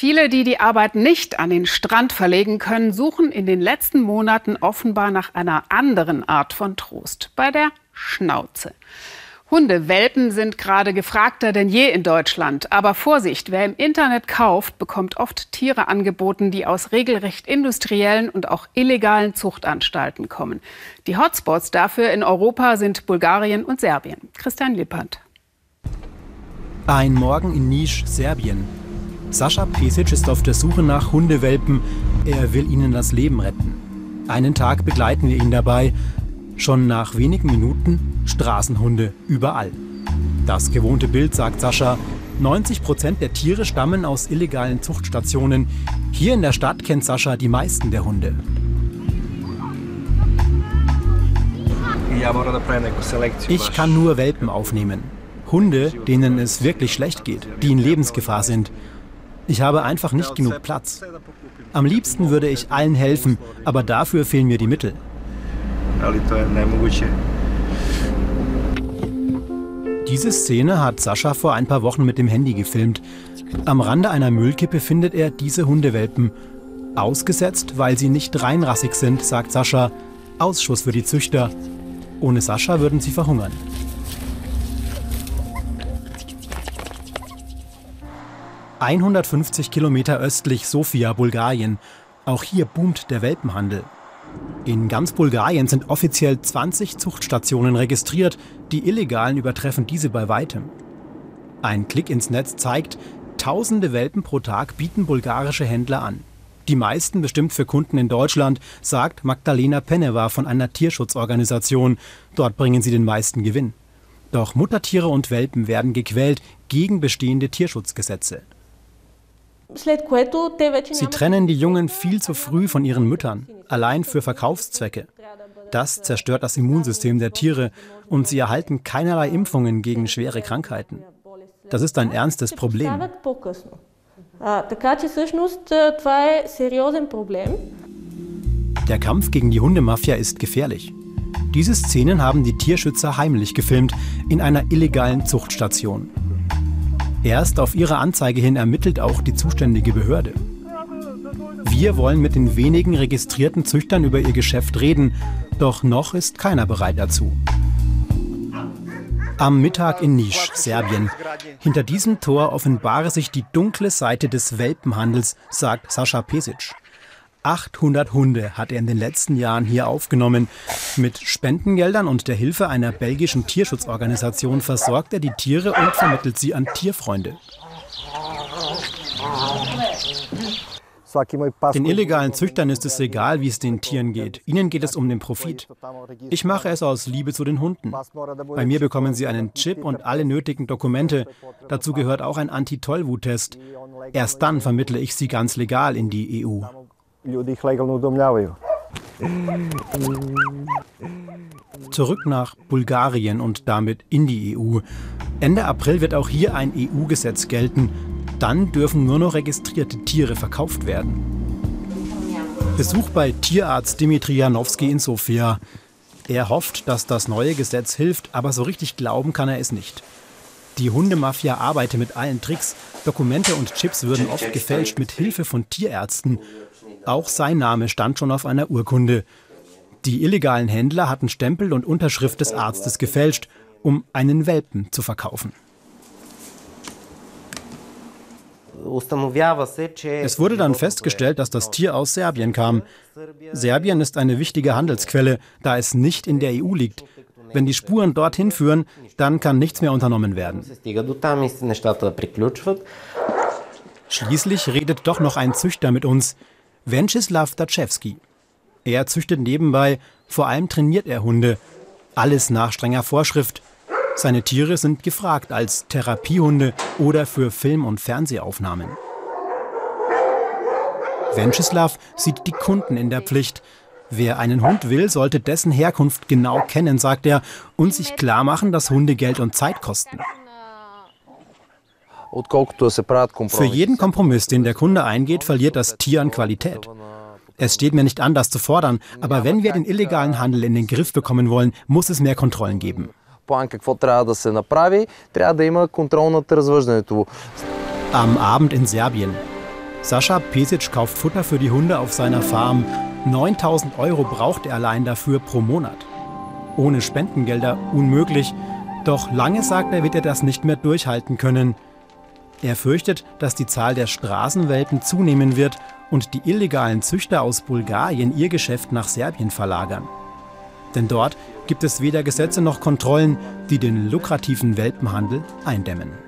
Viele, die die Arbeit nicht an den Strand verlegen können, suchen in den letzten Monaten offenbar nach einer anderen Art von Trost, bei der Schnauze. Hundewelpen sind gerade gefragter denn je in Deutschland. Aber Vorsicht, wer im Internet kauft, bekommt oft Tiere angeboten, die aus regelrecht industriellen und auch illegalen Zuchtanstalten kommen. Die Hotspots dafür in Europa sind Bulgarien und Serbien. Christian Lippert. Ein Morgen in Nisch, Serbien. Sascha Pesic ist auf der Suche nach Hundewelpen. Er will ihnen das Leben retten. Einen Tag begleiten wir ihn dabei. Schon nach wenigen Minuten Straßenhunde überall. Das gewohnte Bild, sagt Sascha. 90 Prozent der Tiere stammen aus illegalen Zuchtstationen. Hier in der Stadt kennt Sascha die meisten der Hunde. Ich kann nur Welpen aufnehmen. Hunde, denen es wirklich schlecht geht, die in Lebensgefahr sind. Ich habe einfach nicht genug Platz. Am liebsten würde ich allen helfen, aber dafür fehlen mir die Mittel. Diese Szene hat Sascha vor ein paar Wochen mit dem Handy gefilmt. Am Rande einer Müllkippe findet er diese Hundewelpen. Ausgesetzt, weil sie nicht reinrassig sind, sagt Sascha. Ausschuss für die Züchter. Ohne Sascha würden sie verhungern. 150 Kilometer östlich Sofia, Bulgarien. Auch hier boomt der Welpenhandel. In ganz Bulgarien sind offiziell 20 Zuchtstationen registriert, die illegalen übertreffen diese bei weitem. Ein Klick ins Netz zeigt, tausende Welpen pro Tag bieten bulgarische Händler an. Die meisten bestimmt für Kunden in Deutschland, sagt Magdalena Peneva von einer Tierschutzorganisation. Dort bringen sie den meisten Gewinn. Doch Muttertiere und Welpen werden gequält gegen bestehende Tierschutzgesetze. Sie trennen die Jungen viel zu früh von ihren Müttern, allein für Verkaufszwecke. Das zerstört das Immunsystem der Tiere und sie erhalten keinerlei Impfungen gegen schwere Krankheiten. Das ist ein ernstes Problem. Der Kampf gegen die Hundemafia ist gefährlich. Diese Szenen haben die Tierschützer heimlich gefilmt in einer illegalen Zuchtstation. Erst auf ihre Anzeige hin ermittelt auch die zuständige Behörde. Wir wollen mit den wenigen registrierten Züchtern über ihr Geschäft reden, doch noch ist keiner bereit dazu. Am Mittag in Nisch, Serbien. Hinter diesem Tor offenbare sich die dunkle Seite des Welpenhandels, sagt Sascha Pesic. 800 Hunde hat er in den letzten Jahren hier aufgenommen. Mit Spendengeldern und der Hilfe einer belgischen Tierschutzorganisation versorgt er die Tiere und vermittelt sie an Tierfreunde. Den illegalen Züchtern ist es egal, wie es den Tieren geht. Ihnen geht es um den Profit. Ich mache es aus Liebe zu den Hunden. Bei mir bekommen sie einen Chip und alle nötigen Dokumente. Dazu gehört auch ein Anti-Tollwut-Test. Erst dann vermittle ich sie ganz legal in die EU ljudi jih legalno udomljavajo. Zurück nach Bulgarien und damit in die EU. Ende April wird auch hier ein EU-Gesetz gelten. Dann dürfen nur noch registrierte Tiere verkauft werden. Besuch bei Tierarzt Dimitri Janowski in Sofia. Er hofft, dass das neue Gesetz hilft, aber so richtig glauben kann er es nicht. Die Hundemafia arbeitet mit allen Tricks. Dokumente und Chips würden oft gefälscht mit Hilfe von Tierärzten. Auch sein Name stand schon auf einer Urkunde. Die illegalen Händler hatten Stempel und Unterschrift des Arztes gefälscht, um einen Welpen zu verkaufen. Es wurde dann festgestellt, dass das Tier aus Serbien kam. Serbien ist eine wichtige Handelsquelle, da es nicht in der EU liegt. Wenn die Spuren dorthin führen, dann kann nichts mehr unternommen werden. Schließlich redet doch noch ein Züchter mit uns. Wenceslaw Daczewski. Er züchtet nebenbei, vor allem trainiert er Hunde. Alles nach strenger Vorschrift. Seine Tiere sind gefragt als Therapiehunde oder für Film- und Fernsehaufnahmen. Wenceslaw sieht die Kunden in der Pflicht. Wer einen Hund will, sollte dessen Herkunft genau kennen, sagt er, und sich klar machen, dass Hunde Geld und Zeit kosten. Für jeden Kompromiss, den der Kunde eingeht, verliert das Tier an Qualität. Es steht mir nicht an, das zu fordern, aber wenn wir den illegalen Handel in den Griff bekommen wollen, muss es mehr Kontrollen geben. Am Abend in Serbien. Sascha Pesic kauft Futter für die Hunde auf seiner Farm. 9000 Euro braucht er allein dafür pro Monat. Ohne Spendengelder unmöglich. Doch lange sagt er, wird er das nicht mehr durchhalten können. Er fürchtet, dass die Zahl der Straßenwelpen zunehmen wird und die illegalen Züchter aus Bulgarien ihr Geschäft nach Serbien verlagern. Denn dort gibt es weder Gesetze noch Kontrollen, die den lukrativen Welpenhandel eindämmen.